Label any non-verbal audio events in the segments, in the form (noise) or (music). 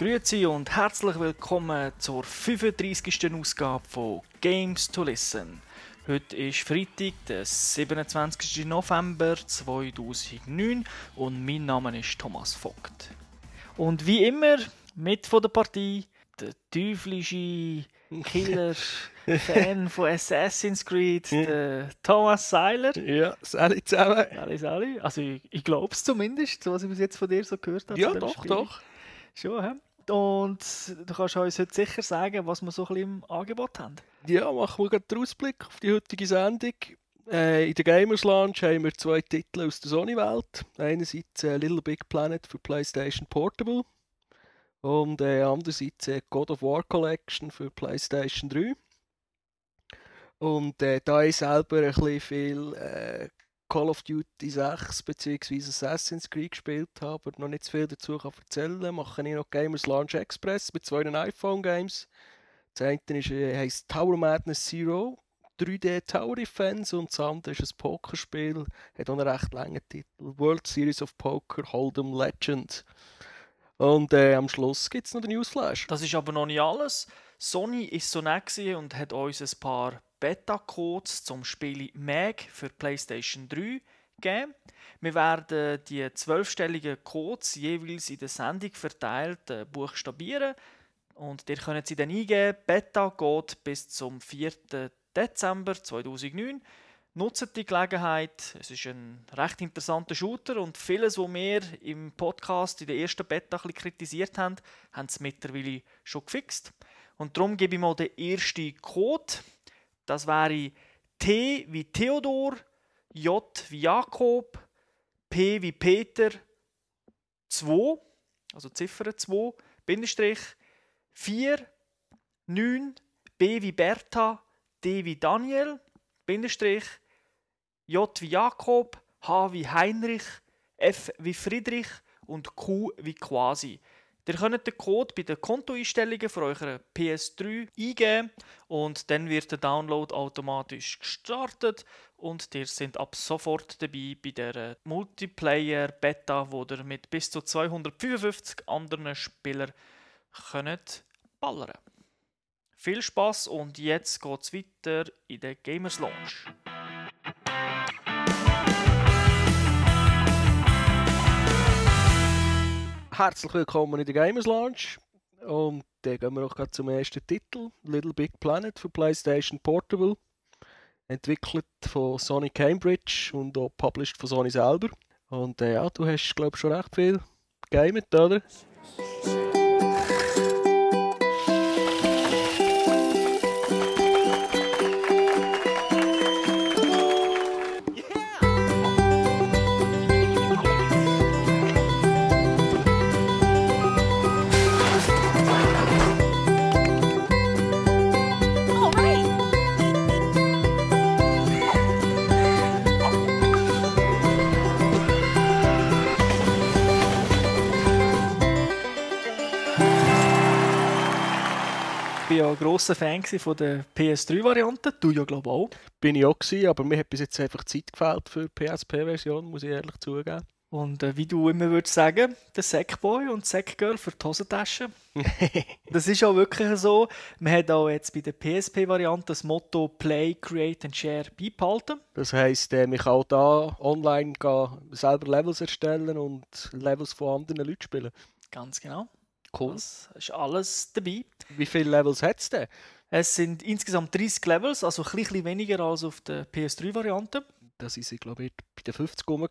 Grüezi und herzlich willkommen zur 35. Ausgabe von Games to Listen. Heute ist Freitag, der 27. November 2009 und mein Name ist Thomas Vogt. Und wie immer mit von der Partie der teuflische Killer-Fan (laughs) von Assassin's Creed, der Thomas Seiler. Ja, Sally zusammen. Sally, Sally. Also ich, ich glaube es zumindest, was ich bis jetzt von dir so gehört habe. Ja, doch, doch. Schon, hä? Und du kannst uns heute sicher sagen, was wir so ein bisschen im Angebot haben. Ja, machen wir gerade den Ausblick auf die heutige Sendung. Äh, in der Gamers Lounge haben wir zwei Titel aus der Sony-Welt. Einerseits äh, Little Big Planet für PlayStation Portable und äh, andererseits äh, God of War Collection für PlayStation 3. Und äh, da ich selber ein bisschen viel äh, Call of Duty 6 bzw. Assassin's Creed gespielt habe, aber noch nicht zu viel dazu kann erzählen mache ich noch Gamers Launch Express mit zwei iPhone-Games. Das eine ist, äh, heisst Tower Madness Zero, 3D Tower Defense und das andere ist ein Pokerspiel, hat auch einen recht langen Titel, World Series of Poker Hold'em Legend. Und äh, am Schluss gibt es noch den Newsflash. Das ist aber noch nicht alles. Sony ist so nett und hat uns ein paar Beta-Codes zum Spiel Mag für PlayStation 3 geben. Wir werden die zwölfstelligen Codes jeweils in der Sendung verteilt äh, buchstabieren und ihr könnt sie dann eingeben. Beta geht bis zum 4. Dezember 2009. Nutzt die Gelegenheit. Es ist ein recht interessanter Shooter und vieles, was wir im Podcast in der ersten Beta ein bisschen kritisiert haben, haben sie mittlerweile schon gefixt. Und darum gebe ich mal den ersten Code. Das wäre T wie Theodor, J wie Jakob, P wie Peter, 2, also Ziffer 2, Bindestrich, 4, 9, B wie Bertha, D wie Daniel, Bindestrich, J wie Jakob, H wie Heinrich, F wie Friedrich und Q wie Quasi. Ihr könnt den Code bei den Kontoeinstellungen für eure PS3 eingeben und dann wird der Download automatisch gestartet und ihr seid ab sofort dabei bei der Multiplayer Beta, wo ihr mit bis zu 255 anderen Spielern könnt ballern. Viel Spaß und jetzt geht's weiter in der Gamers Launch. Herzlich willkommen in der Gamers Lounge. Und dann gehen wir auch gerade zum ersten Titel: Little Big Planet für PlayStation Portable. Entwickelt von Sony Cambridge und auch published von Sony selber. Und äh, ja, du hast, glaube ich, schon recht viel gegamet, oder? Ja grosser Fan von der PS3-Variante. Du ja, glaube ich, auch. Bin ich auch gewesen, aber mir hat bis jetzt einfach Zeit gefällt für die PSP-Version, muss ich ehrlich zugeben. Und äh, wie du immer würdest sagen, der Sackboy und Sackgirl für die Hosentasche. (laughs) das ist auch wirklich so. Man hat auch jetzt bei der PSP-Variante das Motto Play, Create and Share beibehalten. Das heisst, äh, man kann auch da online gehen, selber Levels erstellen und Levels von anderen Leuten spielen. Ganz genau. Cool. Das ist alles dabei. Wie viele Levels hat es denn? Es sind insgesamt 30 Levels, also ein bisschen weniger als auf der PS3-Variante. Das ist, glaube ich, bei den 50 rum.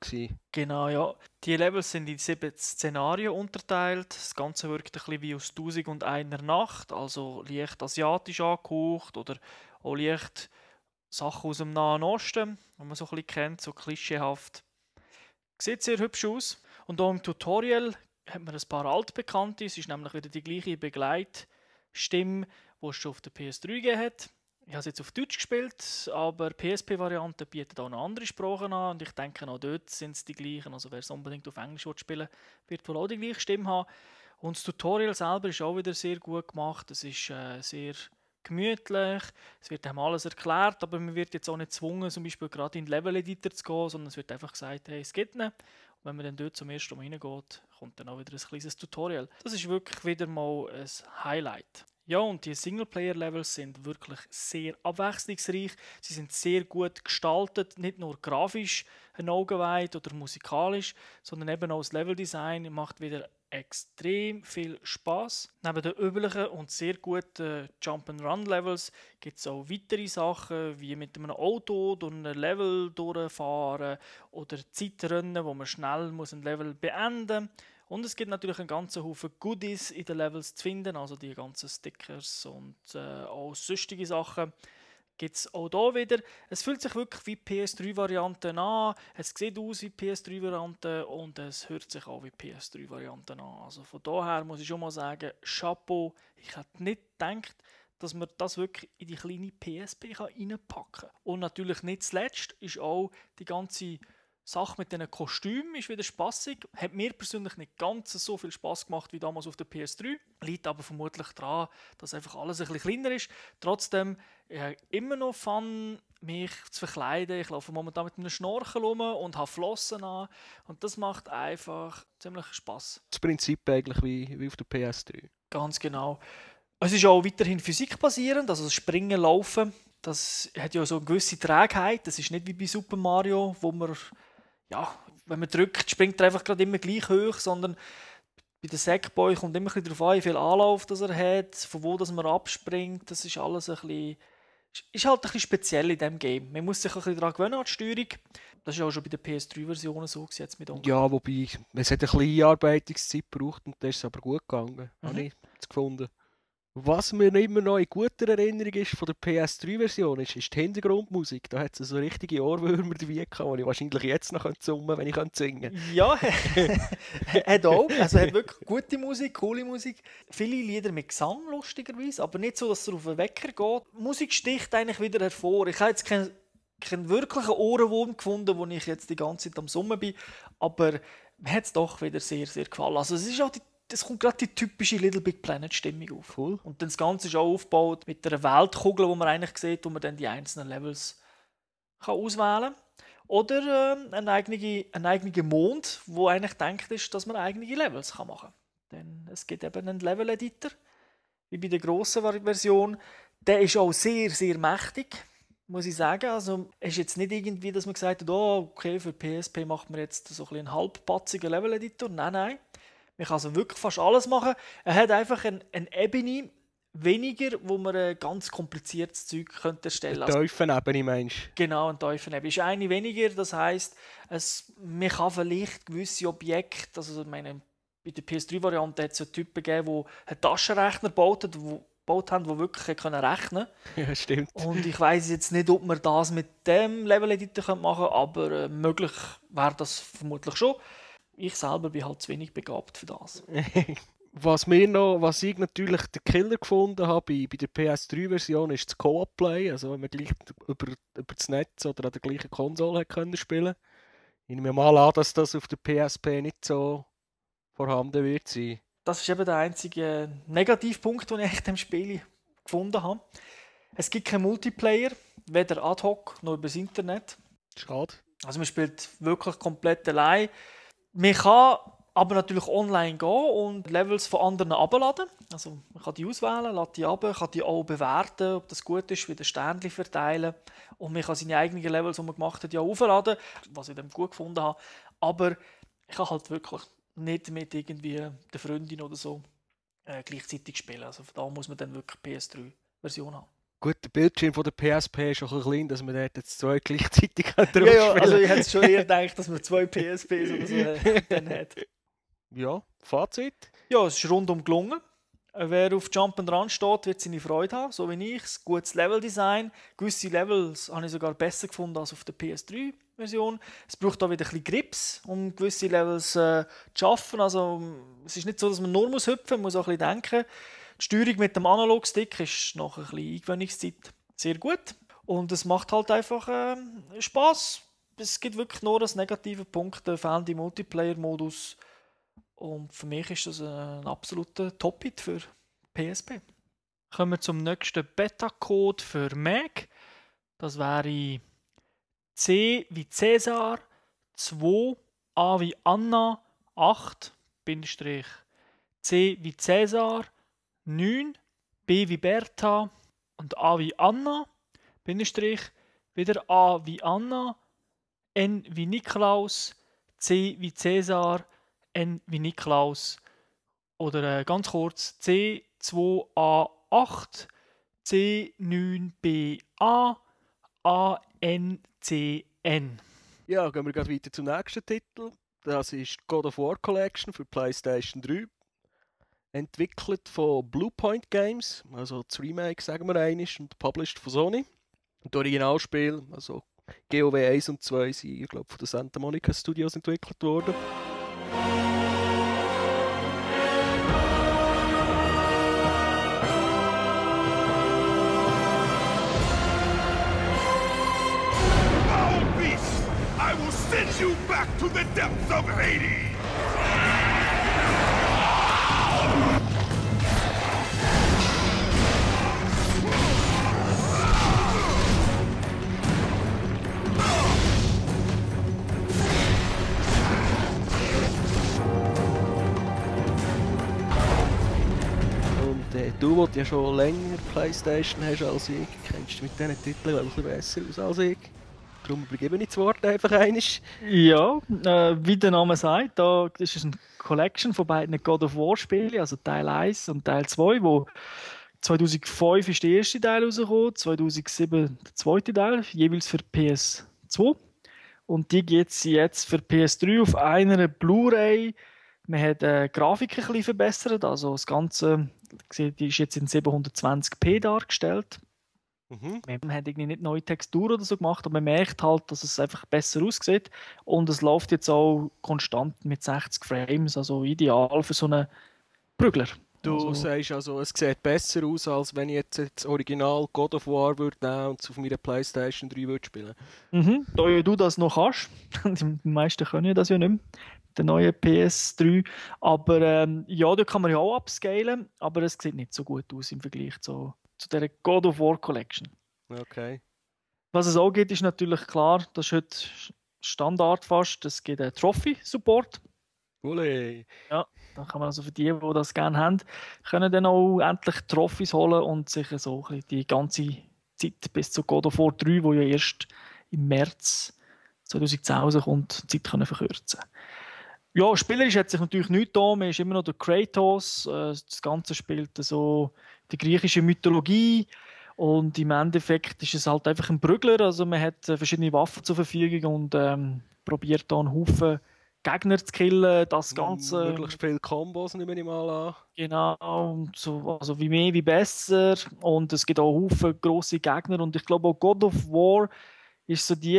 Genau, ja. Die Levels sind in sieben Szenarien unterteilt. Das Ganze wirkt ein bisschen wie aus 1000 und einer Nacht, also leicht asiatisch angehaucht oder auch leicht Sachen aus dem Nahen Osten, die man so ein bisschen kennt, so klischeehaft. Sieht sehr hübsch aus. Und auch im Tutorial hat man ein paar altbekannte. Es ist nämlich wieder die gleiche Begleitstimme, die es schon auf der PS3 gegeben hat. Ich habe es jetzt auf Deutsch gespielt, aber PSP-Variante bietet auch noch andere Sprachen an und ich denke auch dort sind es die gleichen. Also wer es unbedingt auf Englisch spielen will, wird wohl auch die gleiche Stimme haben. Und das Tutorial selber ist auch wieder sehr gut gemacht. Es ist äh, sehr gemütlich, es wird einem alles erklärt, aber man wird jetzt auch nicht gezwungen, zum Beispiel gerade in den Level-Editor zu gehen, sondern es wird einfach gesagt, hey, es geht nicht. Und wenn man dann dort zum ersten Mal reingeht, kommt dann auch wieder ein kleines Tutorial. Das ist wirklich wieder mal ein Highlight. Ja, und die Singleplayer-Levels sind wirklich sehr abwechslungsreich. Sie sind sehr gut gestaltet, nicht nur grafisch ein Augenweit oder musikalisch, sondern eben auch das Leveldesign macht wieder extrem viel Spaß. Neben den üblichen und sehr guten Jump-and-Run-Levels gibt es auch weitere Sachen, wie mit einem Auto durch ein Level durchfahren oder Zeitrennen, wo man schnell muss ein Level beenden muss. Und es gibt natürlich einen ganzen Haufen Goodies in den Levels zu finden, also die ganzen Stickers und äh, auch sonstige Sachen gibt es auch hier wieder. Es fühlt sich wirklich wie PS3-Varianten an, es sieht aus wie PS3-Varianten und es hört sich auch wie PS3-Varianten an. Also von daher muss ich schon mal sagen, Chapeau, ich hätte nicht gedacht, dass man das wirklich in die kleine PSP reinpacken kann. Und natürlich nicht zuletzt ist auch die ganze Sache mit diesen Kostümen ist wieder spaßig. Hat mir persönlich nicht ganz so viel Spaß gemacht wie damals auf der PS3. Liegt aber vermutlich daran, dass einfach alles ein bisschen kleiner ist. Trotzdem ich habe immer noch Fun, mich zu verkleiden. Ich laufe momentan mit einem Schnorchel rum und habe Flossen an. Und das macht einfach ziemlich Spaß. Das Prinzip eigentlich wie, wie auf der PS3. Ganz genau. Es ist auch weiterhin physikbasierend, also das Springen, Laufen. Das hat ja so eine gewisse Trägheit. Das ist nicht wie bei Super Mario, wo man ja, wenn man drückt, springt er einfach gerade immer gleich hoch, sondern bei der Sackboy kommt immer ein darauf an, wie viel Anlauf das er hat, von wo das man abspringt. Das ist alles ein bisschen, ist halt ein bisschen speziell in diesem Game. Man muss sich ein bisschen daran gewöhnen an die Steuerung. Das ist auch schon bei den PS3-Versionen so jetzt mit Onkel. Ja, wobei es hat ein bisschen Einarbeitungszeit gebraucht und das ist aber gut gegangen, mhm. habe ich gefunden. Was mir immer noch in guter Erinnerung ist von der PS3-Version, ist, ist die Hintergrundmusik. Da hat es so richtige Ohrwürmer dabei gehabt, die ich wahrscheinlich jetzt noch summen könnte, wenn ich singen könnte. Ja, (laughs) hat auch. Also hat wirklich gute Musik, coole Musik. Viele Lieder mit Gesang, lustigerweise, aber nicht so, dass es auf den Wecker geht. Die Musik sticht eigentlich wieder hervor. Ich habe jetzt keinen keinen wirklichen Ohrenwurm gefunden, wo ich jetzt die ganze Zeit am Summen bin, aber mir hat es doch wieder sehr, sehr gefallen. Also es ist auch die es kommt gerade die typische Little Big Planet Stimmung auf. Cool. Und dann das Ganze ist auch aufgebaut mit einer Weltkugel, wo man eigentlich sieht, wo man dann die einzelnen Levels kann auswählen kann. Oder äh, ein, eigener, ein eigener Mond, wo eigentlich denkt ist, dass man eigene Levels kann machen kann. Denn es gibt eben einen Level-Editor, wie bei der grossen Version. Der ist auch sehr, sehr mächtig, muss ich sagen. Also es ist jetzt nicht irgendwie, dass man gesagt hat, oh, okay, für PSP macht man jetzt so ein einen halbpatzigen Level-Editor. Nein, nein. Man kann also wirklich fast alles machen. Er hat einfach eine, eine Ebene weniger, wo man ein ganz kompliziertes Zeug könnte erstellen könnte. Eine Teufenebene meinst du? Genau, eine Teufenebene. Ist eine weniger, das heisst, es, man kann vielleicht gewisse Objekte, also ich meine, bei der PS3-Variante hat es ja Typen gegeben, die einen Taschenrechner gebaut haben, wo, gebaut haben, die wirklich können rechnen können. Ja, stimmt. Und ich weiß jetzt nicht, ob man das mit dem Level-Editor machen könnte, aber äh, möglich wäre das vermutlich schon ich selber bin halt zu wenig begabt für das. (laughs) was, mir noch, was ich natürlich den Killer gefunden habe bei, bei der PS3-Version, ist das Co-op-Play. Also wenn man gleich über, über das Netz oder an der gleichen Konsole hat können spielen Ich nehme mal an, dass das auf der PSP nicht so vorhanden wird sein. Das ist eben der einzige Negativpunkt, den ich in dem Spiel gefunden habe. Es gibt keinen Multiplayer, weder ad hoc noch übers Internet. Schade. Also man spielt wirklich komplett allein. Man kann aber natürlich online gehen und Levels von anderen abladen. Also man kann die auswählen, lädt die ab, kann die auch bewerten, ob das gut ist, wieder Sternchen verteilen und man kann seine eigenen Levels, die man gemacht hat, ja aufladen, was ich dann gut gefunden habe. Aber ich kann halt wirklich nicht mit irgendwie der Freundin oder so äh, gleichzeitig spielen. Also da muss man dann wirklich PS3-Version haben. Gut, der Bildschirm von der PSP ist auch ein klein, dass man dort jetzt zwei (laughs) gleichzeitig drauf ja, ja, also ich hätte schon eher gedacht, dass man zwei PSPs oder so äh, dann hat. Ja, Fazit? Ja, es ist rundum gelungen. Wer auf Jump and Run steht, wird seine Freude haben, so wie ich. Gutes Leveldesign. Gewisse Levels habe ich sogar besser gefunden als auf der PS3-Version. Es braucht auch wieder ein bisschen Grips, um gewisse Levels äh, zu schaffen. Also, es ist nicht so, dass man nur muss hüpfen muss, man muss auch ein bisschen denken. Die Steuerung mit dem Analogstick ist nach ein bisschen Eingewöhnungszeit sehr gut. Und es macht halt einfach äh, Spaß. Es gibt wirklich nur als negative Punkt den fehlenden Multiplayer-Modus. Und für mich ist das ein absoluter Top-Hit für PSP. Kommen wir zum nächsten Beta-Code für Mac. Das wäre C wie Cäsar, 2, A wie Anna, 8, Bindestrich C wie Cäsar, 9, B wie Bertha und A wie Anna, Bindestrich, wieder A wie Anna, N wie Niklaus, C wie Cäsar, N wie Niklaus oder äh, ganz kurz C2A8, C9BA, ANCN. Ja, gehen wir gleich weiter zum nächsten Titel. Das ist God of War Collection für PlayStation 3. Entwickelt von Bluepoint Games, also das Remake, sagen wir einisch, und published von Sony. Und das Originalspiel, also GOW 1 und 2, sind, ich glaube, von den Santa Monica Studios entwickelt worden. Beast! I will send you back to the depths of Hades! Du, der ja schon länger Playstation hast als ich, kennst du mit diesen Titeln ein bisschen besser aus als ich. Darum übergebe ich das Wort einfach einisch. Ja, äh, wie der Name sagt, da ist es eine Collection von beiden God of War Spielen, also Teil 1 und Teil 2, wo 2005 ist der erste Teil rausgekommen, 2007 der zweite Teil, jeweils für PS2. Und die gibt es jetzt für PS3 auf einer Blu-ray. Man hat äh, die Grafik ein bisschen verbessert, also das Ganze die ist jetzt in 720p dargestellt. Mhm. Man hat irgendwie nicht neue Textur oder so gemacht, aber man merkt halt, dass es einfach besser aussieht. Und es läuft jetzt auch konstant mit 60 Frames, also ideal für so einen Prügler. Du Also- sagst also, es sieht besser aus, als wenn ich jetzt das Original God of War würde nehmen und es auf meiner Playstation 3 würde spielen. Mhm. Da ja du das noch kannst, (laughs) die meisten können ja das ja nicht mehr, der neue PS3, aber ähm, ja, da kann man ja auch upscalen, aber es sieht nicht so gut aus im Vergleich zu, zu der God of War Collection. Okay. Was es auch gibt, ist natürlich klar, das ist heute Standard fast, es gibt einen Trophy-Support. Ule. Da kann man also für die, die das gerne haben, können dann auch endlich Trophys holen und sich so die ganze Zeit bis zu God of War 3, wo ja erst im März 2010 rauskommt, die Zeit können verkürzen Ja, spielerisch hat sich natürlich nichts da. Man ist immer noch der Kratos. äh, Das Ganze spielt so die griechische Mythologie. Und im Endeffekt ist es halt einfach ein Brügler. Also man hat äh, verschiedene Waffen zur Verfügung und ähm, probiert da einen Haufen Gegner zu killen. Das Ganze. Möglichst viele Kombos nehme ich mal an. Genau, und so, also wie mehr, wie besser. Und es gibt auch Haufen grosse Gegner. Und ich glaube auch God of War ist so die,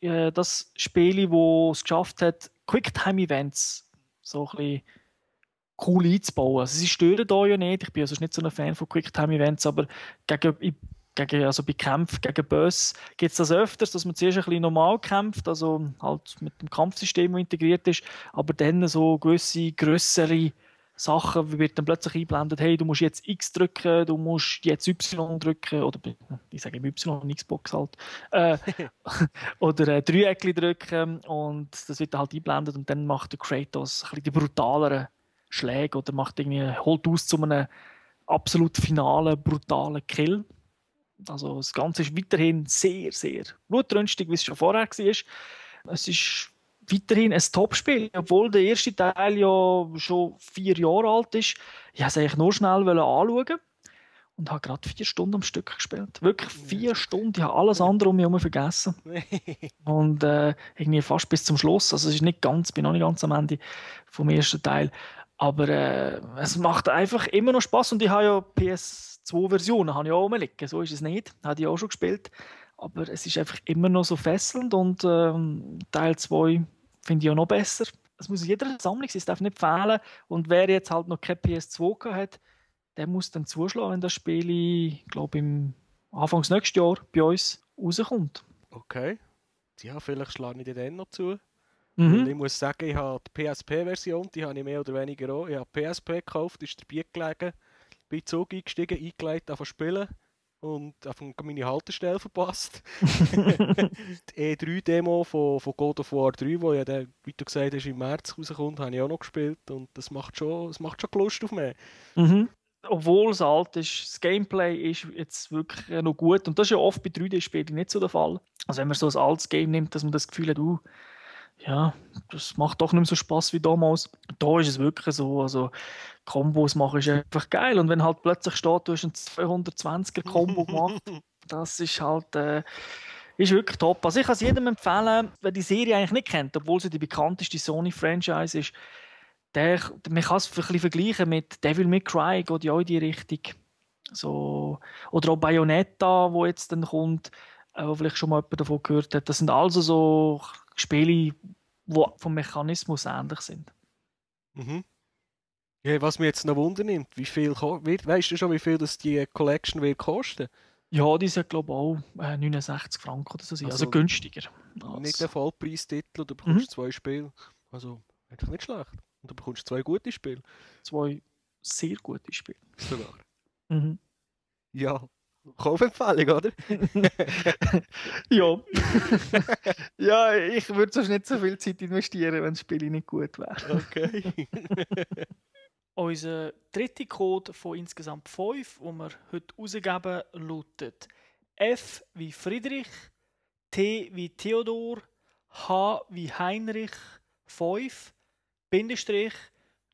äh, das Spiel, wo es geschafft hat, Quicktime-Events so ein bisschen cool einzubauen. Also sie stören da ja nicht. Ich bin also nicht so ein Fan von Quicktime-Events, aber gegen, gegen, also bei Kämpfen gegen Boss gibt es das öfters, dass man zuerst ein bisschen normal kämpft, also halt mit dem Kampfsystem das integriert ist, aber dann so gewisse grössere Sachen wie wird dann plötzlich eingeblendet, hey, du musst jetzt X drücken, du musst jetzt Y drücken, oder ich sage im Y, Xbox halt, äh, (laughs) (laughs) oder äh, Dreieckli drücken und das wird dann halt eingeblendet und dann macht der Kratos ein bisschen die brutaleren Schläge oder macht irgendwie, holt aus zu einem absolut finalen, brutalen Kill. Also das Ganze ist weiterhin sehr, sehr blutrünstig, wie es schon vorher war. Es ist weiterhin ein Topspiel, obwohl der erste Teil ja schon vier Jahre alt ist. Ich wollte es eigentlich nur schnell anschauen und habe gerade vier Stunden am Stück gespielt. Wirklich vier Stunden. Ich habe alles andere um mich herum vergessen. (laughs) und äh, irgendwie fast bis zum Schluss. Also es ist nicht ganz, bin noch nicht ganz am Ende vom ersten Teil. Aber äh, es macht einfach immer noch Spaß und ich habe ja PS2-Versionen habe ich auch rumliegen. So ist es nicht. Habe ich auch schon gespielt. Aber es ist einfach immer noch so fesselnd und ähm, Teil 2 finde ich auch noch besser. Es muss in jeder Sammlung sein, es darf nicht fehlen. Und wer jetzt halt noch kein PS2 hat, der muss dann zuschlagen, wenn das Spiel, ich glaube, im Anfangs nächstes Jahr bei uns rauskommt. Okay. Ja, vielleicht schlage ich dir dann noch zu. Mhm. Ich muss sagen, ich habe die PSP-Version, die habe ich mehr oder weniger auch. Ich habe PSP gekauft, ist dabei gelegen, bin Zug eingestiegen, eingelegt, zu spielen. Und einfach meine Haltestelle verpasst. (laughs) die E3-Demo von, von God of War 3, wo ja, der, wie du gesagt hast, im März rauskommt, habe ich auch noch gespielt und das macht schon, das macht schon Lust auf mich. Mhm. Obwohl es alt ist, das Gameplay ist jetzt wirklich noch gut und das ist ja oft bei 3D-Spielen nicht so der Fall. Also wenn man so ein altes Game nimmt, dass man das Gefühl hat, uh, ja, das macht doch nicht mehr so Spaß wie damals. Da ist es wirklich so, also Kombos machen ist einfach geil und wenn halt plötzlich steht, du hast ein 220er Kombo (laughs) gemacht, das ist halt äh, ist wirklich top. Also ich kann es jedem empfehlen, wer die Serie eigentlich nicht kennt, obwohl sie die bekannteste Sony-Franchise ist, der, man kann es ein bisschen vergleichen mit Devil May Cry, geht ja auch in die Richtung. So, oder auch Bayonetta, wo jetzt dann kommt, äh, wo vielleicht schon mal jemand davon gehört hat. Das sind also so Spiele, die vom Mechanismus ähnlich sind. Mhm. Ja, was mir jetzt noch Wunder nimmt, wie viel wird, weißt du schon, wie viel das die Collection wird kosten? Ja, die sind glaube ich auch äh, 69 Franken oder so, also, also günstiger. Als... Nicht der Vollpreistitel, du bekommst mhm. zwei Spiele. Also eigentlich nicht schlecht. Und du bekommst zwei gute Spiele. Zwei sehr gute Spiele. Sogar. Mhm. Ja, Kaufempfehlung, oder? (laughs) ja. (laughs) ja, ich würde sonst nicht so viel Zeit investieren, wenn das Spiel nicht gut wäre. Okay. (laughs) Unser dritter Code von insgesamt fünf, den wir heute rausgeben, lautet F wie Friedrich, T wie Theodor, H wie Heinrich, 5, Bindestrich,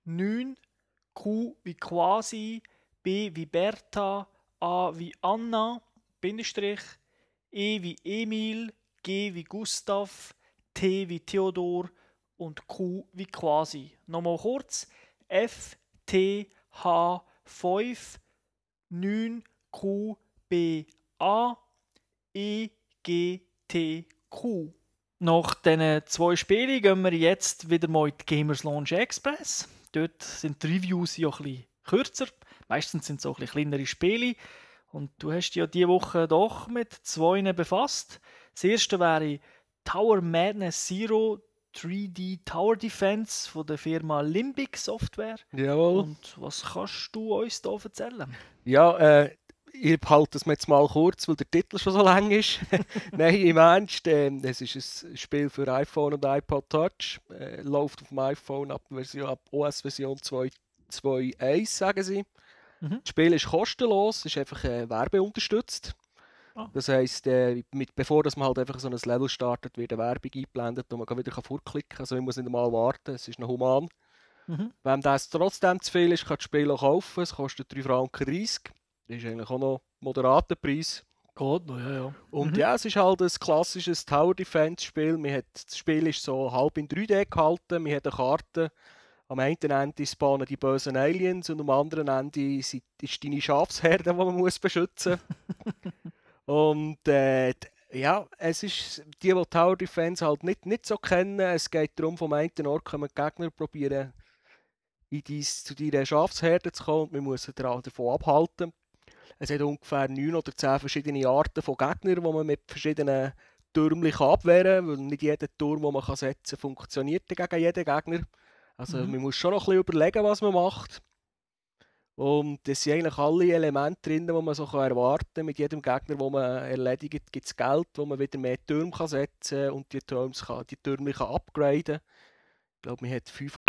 9, Q wie Quasi, B wie Bertha, A wie Anna, Bindestrich, E wie Emil, G wie Gustav, T wie Theodor und Q wie Quasi. Nochmal kurz. F, T, H, 5, 9, Q, B, A, E, G, T, Q. Nach diesen zwei Spielen gehen wir jetzt wieder mal in die Gamers Launch Express. Dort sind die Reviews ja ein bisschen kürzer. Meistens sind es auch ein kleinere Spiele. Und du hast dich ja diese Woche doch mit zwei befasst. Das erste wäre Tower Madness Zero 3D Tower Defense von der Firma Limbic Software. Jawohl. Und was kannst du uns da erzählen? Ja, äh, ich halte es mir jetzt mal kurz, weil der Titel schon so lang ist. (laughs) (laughs) Nein, im Ernst, äh, es ist ein Spiel für iPhone und iPod Touch. Äh, läuft auf dem iPhone ab, Version, ab OS Version 2 2.1, sagen sie. Mhm. Das Spiel ist kostenlos, ist einfach äh, werbeunterstützt. Oh. Das heisst, äh, mit, bevor dass man halt einfach so ein Level startet, wird eine Werbung eingeblendet und man kann wieder vorklicken kann. Also man muss nicht einmal warten, es ist noch human. Mhm. Wenn das trotzdem zu viel ist, kann das Spiel auch kaufen. Es kostet 3 Franken 30. Das ist eigentlich auch noch ein moderater Preis. Gut, ja, ja. Und mhm. ja, es ist halt ein klassisches Tower Defense Spiel. Man hat, das Spiel ist so halb in 3D gehalten. Man hat eine Karte am einen Ende spawnen die bösen Aliens und am anderen Ende ist deine Schafsherde, die man muss beschützen muss. und äh, ja, es ist die, die Tower Defense halt nicht, nicht so kennen. Es geht darum, vom einen Ort können Gegner probieren, in dies, zu deiner Schafsherde zu kommen und wir müssen davon abhalten. Es hat ungefähr neun oder zehn verschiedene Arten von Gegnern, die man mit verschiedenen Türmen abwehren kann, weil nicht jeder Turm, den man setzen kann, funktioniert gegen jeden Gegner. Also mhm. man muss schon noch ein bisschen überlegen, was man macht. Und es sind eigentlich alle Elemente drin, die man so erwarten kann. Mit jedem Gegner, den man erledigt, gibt es Geld, wo man wieder mehr Türme kann setzen kann und die Türme, kann, die Türme kann upgraden Ich glaube, man hat fünf